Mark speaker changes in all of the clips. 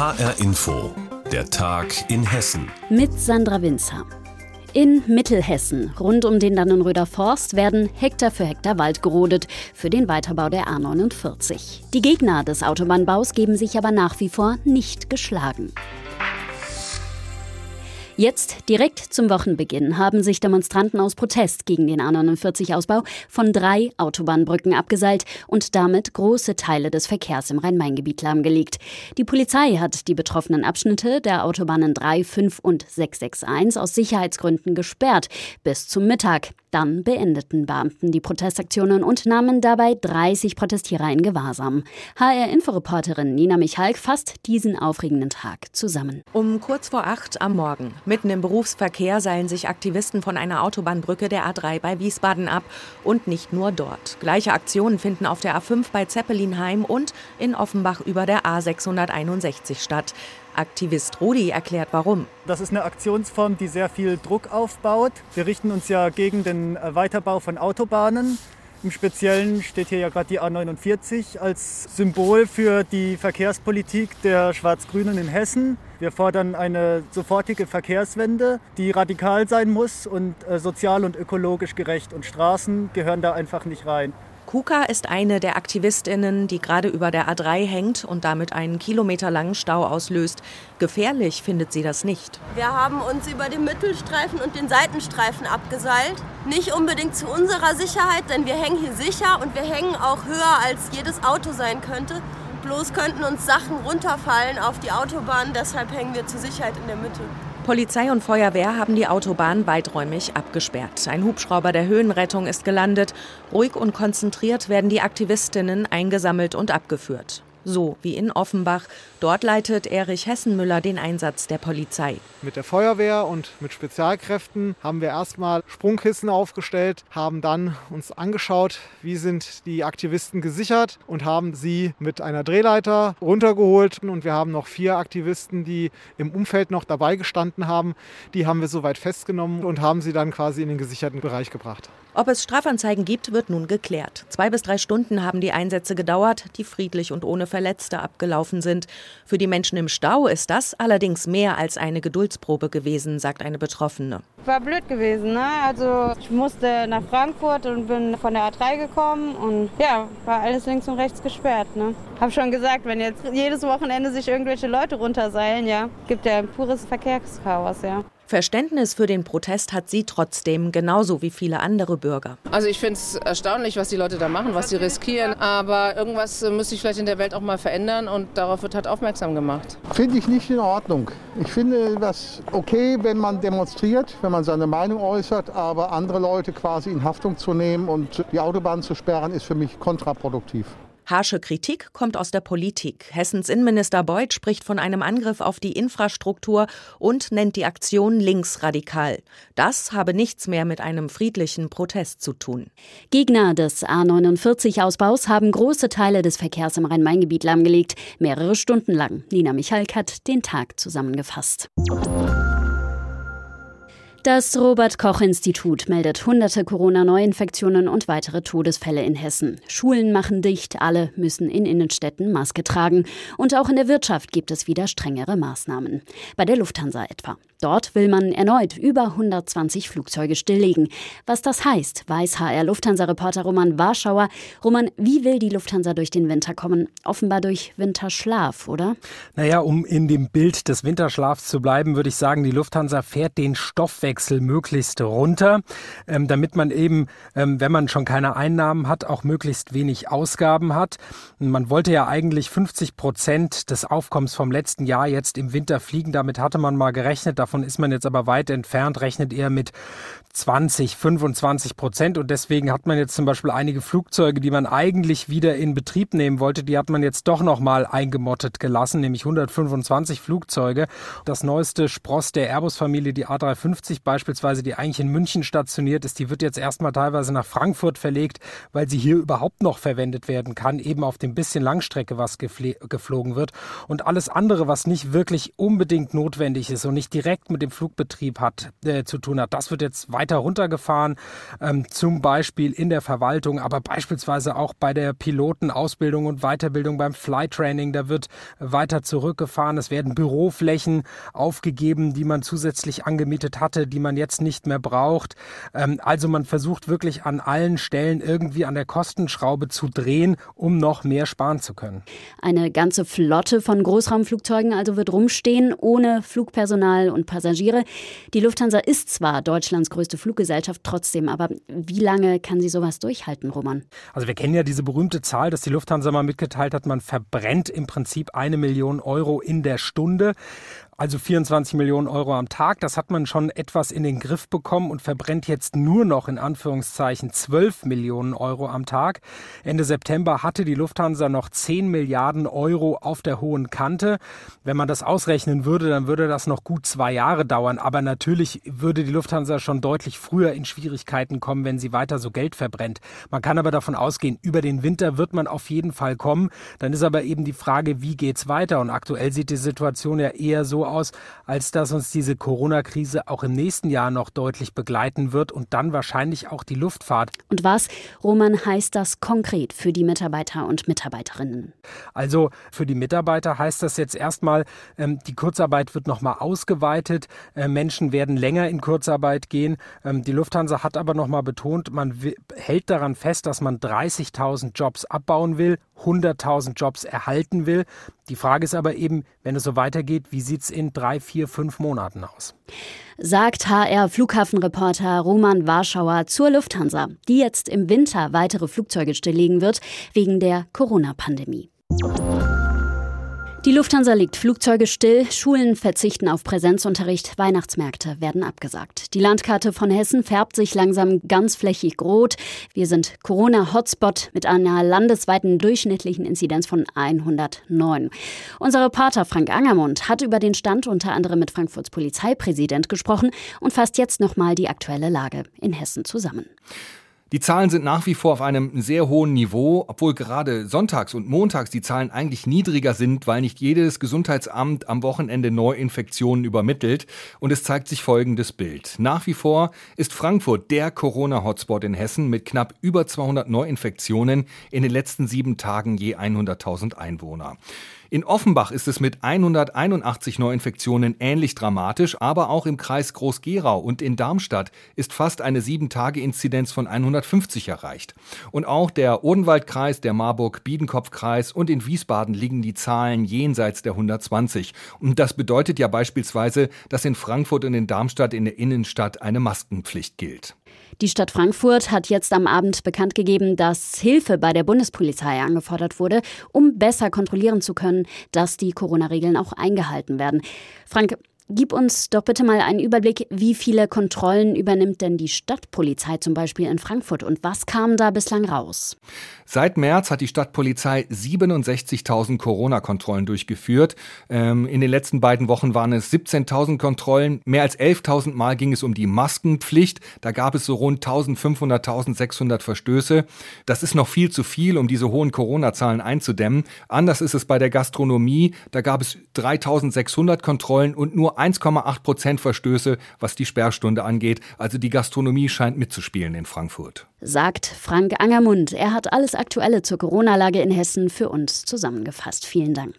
Speaker 1: HR Info, der Tag in Hessen.
Speaker 2: Mit Sandra Winzer. In Mittelhessen, rund um den Dannenröder Forst, werden Hektar für Hektar Wald gerodet für den Weiterbau der A49. Die Gegner des Autobahnbaus geben sich aber nach wie vor nicht geschlagen. Jetzt, direkt zum Wochenbeginn, haben sich Demonstranten aus Protest gegen den A49-Ausbau von drei Autobahnbrücken abgeseilt und damit große Teile des Verkehrs im Rhein-Main-Gebiet lahmgelegt. Die Polizei hat die betroffenen Abschnitte der Autobahnen 3, 5 und 661 aus Sicherheitsgründen gesperrt bis zum Mittag. Dann beendeten Beamten die Protestaktionen und nahmen dabei 30 Protestierer in Gewahrsam. HR-Inforeporterin Nina Michalk fasst diesen aufregenden Tag zusammen.
Speaker 3: Um kurz vor acht am Morgen, mitten im Berufsverkehr, seilen sich Aktivisten von einer Autobahnbrücke der A3 bei Wiesbaden ab. Und nicht nur dort. Gleiche Aktionen finden auf der A5 bei Zeppelinheim und in Offenbach über der A661 statt. Aktivist Rudi erklärt warum.
Speaker 4: Das ist eine Aktionsform, die sehr viel Druck aufbaut. Wir richten uns ja gegen den Weiterbau von Autobahnen. Im Speziellen steht hier ja gerade die A49 als Symbol für die Verkehrspolitik der Schwarz-Grünen in Hessen. Wir fordern eine sofortige Verkehrswende, die radikal sein muss und äh, sozial und ökologisch gerecht. Und Straßen gehören da einfach nicht rein.
Speaker 3: Kuka ist eine der Aktivistinnen, die gerade über der A3 hängt und damit einen kilometerlangen Stau auslöst. Gefährlich findet sie das nicht.
Speaker 5: Wir haben uns über den Mittelstreifen und den Seitenstreifen abgeseilt. Nicht unbedingt zu unserer Sicherheit, denn wir hängen hier sicher und wir hängen auch höher, als jedes Auto sein könnte. Bloß könnten uns Sachen runterfallen auf die Autobahn, deshalb hängen wir zur Sicherheit in der Mitte.
Speaker 3: Polizei und Feuerwehr haben die Autobahn weiträumig abgesperrt. Ein Hubschrauber der Höhenrettung ist gelandet. Ruhig und konzentriert werden die Aktivistinnen eingesammelt und abgeführt so wie in Offenbach. Dort leitet Erich Hessenmüller den Einsatz der Polizei.
Speaker 6: Mit der Feuerwehr und mit Spezialkräften haben wir erstmal Sprungkissen aufgestellt, haben dann uns angeschaut, wie sind die Aktivisten gesichert und haben sie mit einer Drehleiter runtergeholt. Und wir haben noch vier Aktivisten, die im Umfeld noch dabei gestanden haben. Die haben wir soweit festgenommen und haben sie dann quasi in den gesicherten Bereich gebracht.
Speaker 3: Ob es Strafanzeigen gibt, wird nun geklärt. Zwei bis drei Stunden haben die Einsätze gedauert, die friedlich und ohne Verletzte abgelaufen sind. Für die Menschen im Stau ist das allerdings mehr als eine Geduldsprobe gewesen, sagt eine Betroffene.
Speaker 7: War blöd gewesen, ne? Also ich musste nach Frankfurt und bin von der A3 gekommen und ja, war alles links und rechts gesperrt, ne? Hab schon gesagt, wenn jetzt jedes Wochenende sich irgendwelche Leute runterseilen, ja, gibt ja ein pures Verkehrschaos, ja.
Speaker 3: Verständnis für den Protest hat sie trotzdem, genauso wie viele andere Bürger.
Speaker 8: Also ich finde es erstaunlich, was die Leute da machen, was sie riskieren. Aber irgendwas muss sich vielleicht in der Welt auch mal verändern und darauf wird halt aufmerksam gemacht.
Speaker 9: Finde ich nicht in Ordnung. Ich finde das okay, wenn man demonstriert, wenn man seine Meinung äußert, aber andere Leute quasi in Haftung zu nehmen und die Autobahn zu sperren, ist für mich kontraproduktiv.
Speaker 3: Harsche Kritik kommt aus der Politik. Hessens Innenminister Beuth spricht von einem Angriff auf die Infrastruktur und nennt die Aktion linksradikal. Das habe nichts mehr mit einem friedlichen Protest zu tun.
Speaker 2: Gegner des A49-Ausbaus haben große Teile des Verkehrs im Rhein-Main-Gebiet lahmgelegt, mehrere Stunden lang. Nina Michalk hat den Tag zusammengefasst. Das Robert Koch Institut meldet hunderte Corona-Neuinfektionen und weitere Todesfälle in Hessen. Schulen machen dicht, alle müssen in Innenstädten Maske tragen. Und auch in der Wirtschaft gibt es wieder strengere Maßnahmen. Bei der Lufthansa etwa. Dort will man erneut über 120 Flugzeuge stilllegen. Was das heißt, weiß HR Lufthansa-Reporter Roman Warschauer. Roman, wie will die Lufthansa durch den Winter kommen? Offenbar durch Winterschlaf, oder?
Speaker 10: Naja, um in dem Bild des Winterschlafs zu bleiben, würde ich sagen, die Lufthansa fährt den Stoffwechsel möglichst runter, ähm, damit man eben, ähm, wenn man schon keine Einnahmen hat, auch möglichst wenig Ausgaben hat. Man wollte ja eigentlich 50 Prozent des Aufkommens vom letzten Jahr jetzt im Winter fliegen. Damit hatte man mal gerechnet. Davon ist man jetzt aber weit entfernt, rechnet eher mit 20, 25 Prozent. Und deswegen hat man jetzt zum Beispiel einige Flugzeuge, die man eigentlich wieder in Betrieb nehmen wollte, die hat man jetzt doch nochmal eingemottet gelassen, nämlich 125 Flugzeuge. Das neueste Spross der Airbus-Familie, die A350, A350 beispielsweise, die eigentlich in München stationiert ist, die wird jetzt erstmal teilweise nach Frankfurt verlegt, weil sie hier überhaupt noch verwendet werden kann, eben auf dem bisschen Langstrecke, was geflogen wird. Und alles andere, was nicht wirklich unbedingt notwendig ist und nicht direkt mit dem Flugbetrieb hat, äh, zu tun hat, das wird jetzt weiter runtergefahren, ähm, zum Beispiel in der Verwaltung, aber beispielsweise auch bei der Pilotenausbildung und Weiterbildung beim Flytraining. Da wird weiter zurückgefahren. Es werden Büroflächen aufgegeben, die man zusätzlich angemietet hatte, die man jetzt nicht mehr braucht. Ähm, also man versucht wirklich an allen Stellen irgendwie an der Kostenschraube zu drehen, um noch mehr sparen zu können.
Speaker 2: Eine ganze Flotte von Großraumflugzeugen also wird rumstehen, ohne Flugpersonal und Passagiere. Die Lufthansa ist zwar Deutschlands größte Fluggesellschaft, trotzdem, aber wie lange kann sie sowas durchhalten, Roman?
Speaker 10: Also wir kennen ja diese berühmte Zahl, dass die Lufthansa mal mitgeteilt hat, man verbrennt im Prinzip eine Million Euro in der Stunde also 24 Millionen Euro am Tag. Das hat man schon etwas in den Griff bekommen und verbrennt jetzt nur noch in Anführungszeichen 12 Millionen Euro am Tag. Ende September hatte die Lufthansa noch 10 Milliarden Euro auf der hohen Kante. Wenn man das ausrechnen würde, dann würde das noch gut zwei Jahre dauern. Aber natürlich würde die Lufthansa schon deutlich früher in Schwierigkeiten kommen, wenn sie weiter so Geld verbrennt. Man kann aber davon ausgehen, über den Winter wird man auf jeden Fall kommen. Dann ist aber eben die Frage, wie geht's weiter? Und aktuell sieht die Situation ja eher so aus, als dass uns diese Corona-Krise auch im nächsten Jahr noch deutlich begleiten wird und dann wahrscheinlich auch die Luftfahrt.
Speaker 2: Und was, Roman, heißt das konkret für die Mitarbeiter und Mitarbeiterinnen?
Speaker 10: Also für die Mitarbeiter heißt das jetzt erstmal, ähm, die Kurzarbeit wird nochmal ausgeweitet. Äh, Menschen werden länger in Kurzarbeit gehen. Ähm, die Lufthansa hat aber nochmal betont, man hält daran fest, dass man 30.000 Jobs abbauen will, 100.000 Jobs erhalten will. Die Frage ist aber eben, wenn es so weitergeht, wie sieht es in drei, vier, fünf Monaten aus?
Speaker 2: Sagt HR-Flughafenreporter Roman Warschauer zur Lufthansa, die jetzt im Winter weitere Flugzeuge stilllegen wird wegen der Corona-Pandemie. Die Lufthansa legt Flugzeuge still, Schulen verzichten auf Präsenzunterricht, Weihnachtsmärkte werden abgesagt. Die Landkarte von Hessen färbt sich langsam ganz flächig rot. Wir sind Corona-Hotspot mit einer landesweiten durchschnittlichen Inzidenz von 109. Unser Reporter Frank Angermund hat über den Stand unter anderem mit Frankfurts Polizeipräsident gesprochen und fasst jetzt nochmal die aktuelle Lage in Hessen zusammen.
Speaker 11: Die Zahlen sind nach wie vor auf einem sehr hohen Niveau, obwohl gerade sonntags und montags die Zahlen eigentlich niedriger sind, weil nicht jedes Gesundheitsamt am Wochenende Neuinfektionen übermittelt. Und es zeigt sich folgendes Bild. Nach wie vor ist Frankfurt der Corona-Hotspot in Hessen mit knapp über 200 Neuinfektionen in den letzten sieben Tagen je 100.000 Einwohner. In Offenbach ist es mit 181 Neuinfektionen ähnlich dramatisch, aber auch im Kreis Groß-Gerau und in Darmstadt ist fast eine 7-Tage-Inzidenz von 150 erreicht. Und auch der Odenwaldkreis, der Marburg-Biedenkopf-Kreis und in Wiesbaden liegen die Zahlen jenseits der 120. Und das bedeutet ja beispielsweise, dass in Frankfurt und in Darmstadt in der Innenstadt eine Maskenpflicht gilt.
Speaker 2: Die Stadt Frankfurt hat jetzt am Abend bekannt gegeben, dass Hilfe bei der Bundespolizei angefordert wurde, um besser kontrollieren zu können, dass die Corona-Regeln auch eingehalten werden. Frank, Gib uns doch bitte mal einen Überblick, wie viele Kontrollen übernimmt denn die Stadtpolizei zum Beispiel in Frankfurt und was kam da bislang raus?
Speaker 11: Seit März hat die Stadtpolizei 67.000 Corona-Kontrollen durchgeführt. Ähm, in den letzten beiden Wochen waren es 17.000 Kontrollen. Mehr als 11.000 Mal ging es um die Maskenpflicht. Da gab es so rund 1.500, 1.600 Verstöße. Das ist noch viel zu viel, um diese hohen Corona-Zahlen einzudämmen. Anders ist es bei der Gastronomie. Da gab es 3.600 Kontrollen und nur 1,8 Prozent Verstöße, was die Sperrstunde angeht. Also die Gastronomie scheint mitzuspielen in Frankfurt.
Speaker 2: Sagt Frank Angermund. Er hat alles Aktuelle zur Corona-Lage in Hessen für uns zusammengefasst. Vielen Dank.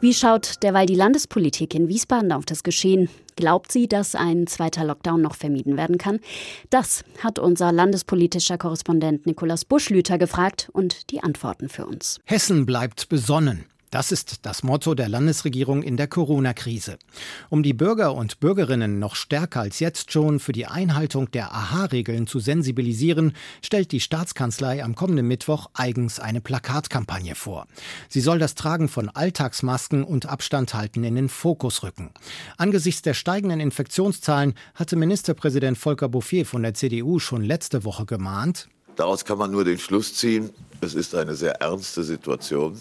Speaker 2: Wie schaut derweil die Landespolitik in Wiesbaden auf das Geschehen? Glaubt sie, dass ein zweiter Lockdown noch vermieden werden kann? Das hat unser landespolitischer Korrespondent Nikolaus Buschlüter gefragt und die Antworten für uns.
Speaker 12: Hessen bleibt besonnen. Das ist das Motto der Landesregierung in der Corona-Krise. Um die Bürger und Bürgerinnen noch stärker als jetzt schon für die Einhaltung der AHA-Regeln zu sensibilisieren, stellt die Staatskanzlei am kommenden Mittwoch eigens eine Plakatkampagne vor. Sie soll das Tragen von Alltagsmasken und Abstand halten in den Fokus rücken. Angesichts der steigenden Infektionszahlen hatte Ministerpräsident Volker Bouffier von der CDU schon letzte Woche gemahnt.
Speaker 13: Daraus kann man nur den Schluss ziehen, es ist eine sehr ernste Situation.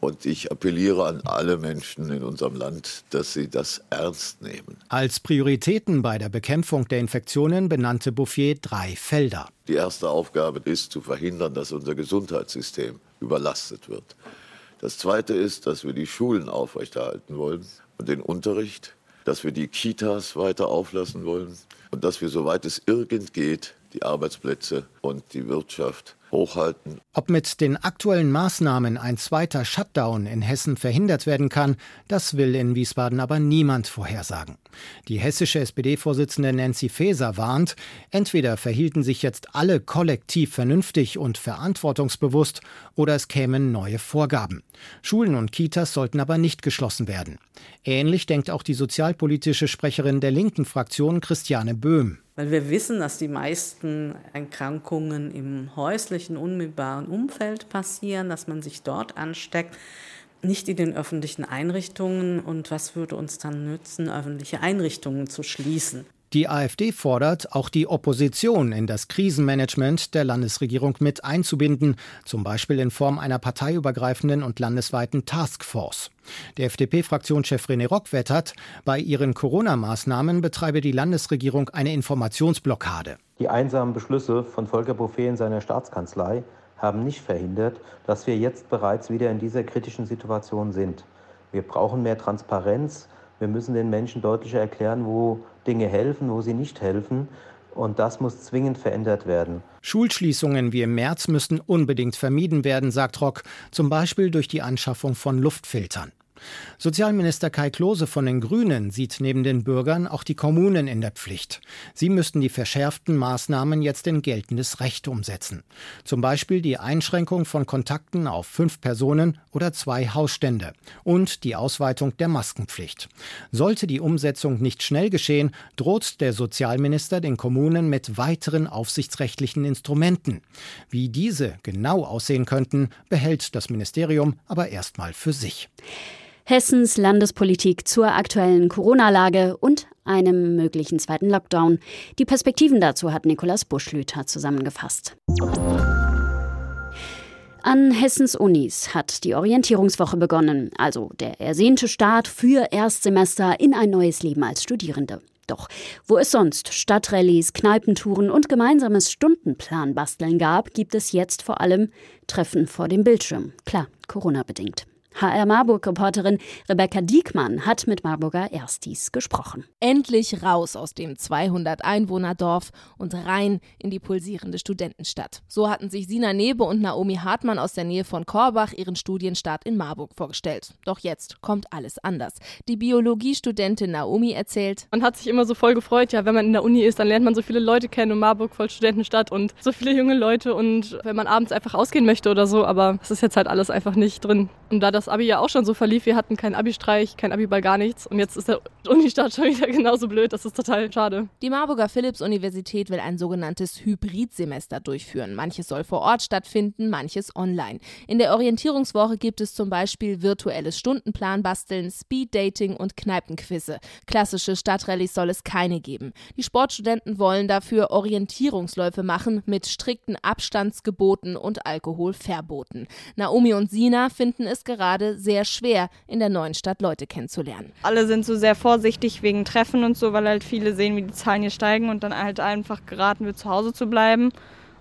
Speaker 13: Und ich appelliere an alle Menschen in unserem Land, dass sie das ernst nehmen.
Speaker 12: Als Prioritäten bei der Bekämpfung der Infektionen benannte Bouffier drei Felder.
Speaker 13: Die erste Aufgabe ist zu verhindern, dass unser Gesundheitssystem überlastet wird. Das zweite ist, dass wir die Schulen aufrechterhalten wollen und den Unterricht, dass wir die Kitas weiter auflassen wollen und dass wir, soweit es irgend geht, die Arbeitsplätze und die Wirtschaft hochhalten.
Speaker 12: Ob mit den aktuellen Maßnahmen ein zweiter Shutdown in Hessen verhindert werden kann, das will in Wiesbaden aber niemand vorhersagen. Die hessische SPD-Vorsitzende Nancy Faeser warnt, entweder verhielten sich jetzt alle kollektiv vernünftig und verantwortungsbewusst oder es kämen neue Vorgaben. Schulen und Kitas sollten aber nicht geschlossen werden. Ähnlich denkt auch die sozialpolitische Sprecherin der linken Fraktion Christiane Böhm
Speaker 14: weil wir wissen, dass die meisten Erkrankungen im häuslichen, unmittelbaren Umfeld passieren, dass man sich dort ansteckt, nicht in den öffentlichen Einrichtungen. Und was würde uns dann nützen, öffentliche Einrichtungen zu schließen?
Speaker 12: Die AfD fordert, auch die Opposition in das Krisenmanagement der Landesregierung mit einzubinden, zum Beispiel in Form einer parteiübergreifenden und landesweiten Taskforce. Der FDP-Fraktionschef René Rock wettert, bei ihren Corona-Maßnahmen betreibe die Landesregierung eine Informationsblockade.
Speaker 15: Die einsamen Beschlüsse von Volker Bouffier in seiner Staatskanzlei haben nicht verhindert, dass wir jetzt bereits wieder in dieser kritischen Situation sind. Wir brauchen mehr Transparenz. Wir müssen den Menschen deutlicher erklären, wo Dinge helfen, wo sie nicht helfen. Und das muss zwingend verändert werden.
Speaker 12: Schulschließungen wie im März müssten unbedingt vermieden werden, sagt Rock, zum Beispiel durch die Anschaffung von Luftfiltern. Sozialminister Kai Klose von den Grünen sieht neben den Bürgern auch die Kommunen in der Pflicht. Sie müssten die verschärften Maßnahmen jetzt in geltendes Recht umsetzen. Zum Beispiel die Einschränkung von Kontakten auf fünf Personen oder zwei Hausstände und die Ausweitung der Maskenpflicht. Sollte die Umsetzung nicht schnell geschehen, droht der Sozialminister den Kommunen mit weiteren aufsichtsrechtlichen Instrumenten. Wie diese genau aussehen könnten, behält das Ministerium aber erstmal für sich.
Speaker 2: Hessens Landespolitik zur aktuellen Corona-Lage und einem möglichen zweiten Lockdown. Die Perspektiven dazu hat Nikolaus Buschlüter zusammengefasst. An Hessens Unis hat die Orientierungswoche begonnen, also der ersehnte Start für Erstsemester in ein neues Leben als Studierende. Doch wo es sonst Stadtrallies, Kneipentouren und gemeinsames Stundenplan-Basteln gab, gibt es jetzt vor allem Treffen vor dem Bildschirm. Klar, Corona-bedingt. HR Marburg-Reporterin Rebecca Diekmann hat mit Marburger Erstis gesprochen.
Speaker 16: Endlich raus aus dem 200-Einwohner-Dorf und rein in die pulsierende Studentenstadt. So hatten sich Sina Nebe und Naomi Hartmann aus der Nähe von Korbach ihren Studienstart in Marburg vorgestellt. Doch jetzt kommt alles anders. Die Biologiestudentin Naomi erzählt:
Speaker 17: Man hat sich immer so voll gefreut, ja, wenn man in der Uni ist, dann lernt man so viele Leute kennen und Marburg voll Studentenstadt und so viele junge Leute und wenn man abends einfach ausgehen möchte oder so, aber es ist jetzt halt alles einfach nicht drin. Und da das Abi ja auch schon so verlief. Wir hatten keinen Abi-Streich, kein Abi-Ball, gar nichts. Und jetzt ist der Unistart schon wieder genauso blöd. Das ist total schade.
Speaker 16: Die Marburger Philipps-Universität will ein sogenanntes Hybridsemester durchführen. Manches soll vor Ort stattfinden, manches online. In der Orientierungswoche gibt es zum Beispiel virtuelles Stundenplan basteln, Speed-Dating und Kneipenquizze. Klassische Stadtrallyes soll es keine geben. Die Sportstudenten wollen dafür Orientierungsläufe machen mit strikten Abstandsgeboten und Alkoholverboten. Naomi und Sina finden es gerade gerade sehr schwer, in der neuen Stadt Leute kennenzulernen.
Speaker 18: Alle sind so sehr vorsichtig wegen Treffen und so, weil halt viele sehen, wie die Zahlen hier steigen und dann halt einfach geraten wird, zu Hause zu bleiben.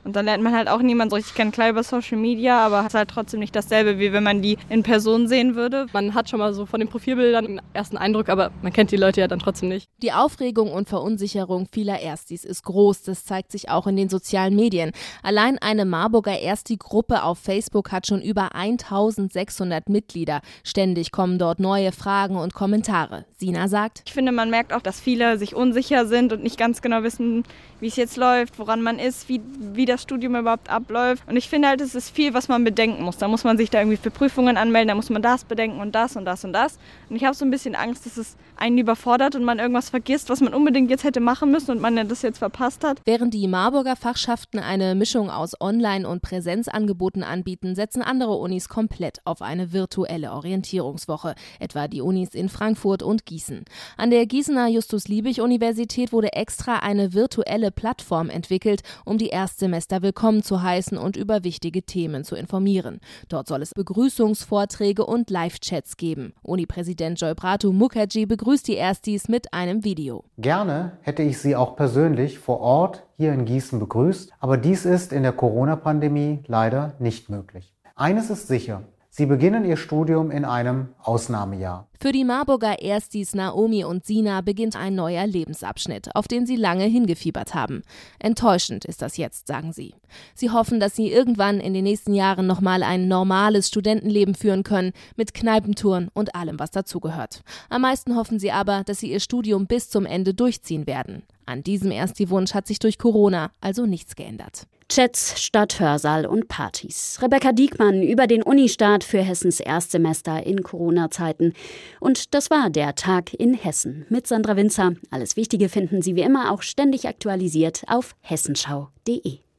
Speaker 18: Und dann lernt man halt auch niemanden so richtig kennen, klar über Social Media, aber hat halt trotzdem nicht dasselbe, wie wenn man die in Person sehen würde.
Speaker 17: Man hat schon mal so von den Profilbildern einen ersten Eindruck, aber man kennt die Leute ja dann trotzdem nicht.
Speaker 16: Die Aufregung und Verunsicherung vieler Erstis ist groß. Das zeigt sich auch in den sozialen Medien. Allein eine Marburger Ersti-Gruppe auf Facebook hat schon über 1600 Mitglieder. Ständig kommen dort neue Fragen und Kommentare. Sina sagt,
Speaker 18: ich finde, man merkt auch, dass viele sich unsicher sind und nicht ganz genau wissen, wie es jetzt läuft, woran man ist, wie, wie das Studium überhaupt abläuft. Und ich finde halt, es ist viel, was man bedenken muss. Da muss man sich da irgendwie für Prüfungen anmelden, da muss man das bedenken und das und das und das. Und ich habe so ein bisschen Angst, dass es einen überfordert und man irgendwas vergisst, was man unbedingt jetzt hätte machen müssen und man das jetzt verpasst hat.
Speaker 16: Während die Marburger Fachschaften eine Mischung aus Online- und Präsenzangeboten anbieten, setzen andere Unis komplett auf eine virtuelle Orientierungswoche, etwa die Unis in Frankfurt und Gießen. An der Gießener Justus-Liebig-Universität wurde extra eine virtuelle digitale Plattform entwickelt, um die Erstsemester willkommen zu heißen und über wichtige Themen zu informieren. Dort soll es Begrüßungsvorträge und Live-Chats geben. Uni-Präsident Joy Pratu Mukherjee begrüßt die Erstis mit einem Video.
Speaker 14: Gerne hätte ich sie auch persönlich vor Ort hier in Gießen begrüßt, aber dies ist in der Corona-Pandemie leider nicht möglich. Eines ist sicher, Sie beginnen ihr Studium in einem Ausnahmejahr.
Speaker 16: Für die Marburger Erstis Naomi und Sina beginnt ein neuer Lebensabschnitt, auf den sie lange hingefiebert haben. Enttäuschend ist das jetzt, sagen sie. Sie hoffen, dass sie irgendwann in den nächsten Jahren nochmal ein normales Studentenleben führen können, mit Kneipentouren und allem, was dazugehört. Am meisten hoffen sie aber, dass sie ihr Studium bis zum Ende durchziehen werden. An diesem Ersti-Wunsch hat sich durch Corona also nichts geändert.
Speaker 2: Chats statt Hörsaal und Partys. Rebecca Diekmann über den Unistart für Hessens Erstsemester in Corona-Zeiten. Und das war der Tag in Hessen mit Sandra Winzer. Alles Wichtige finden Sie wie immer auch ständig aktualisiert auf hessenschau.de.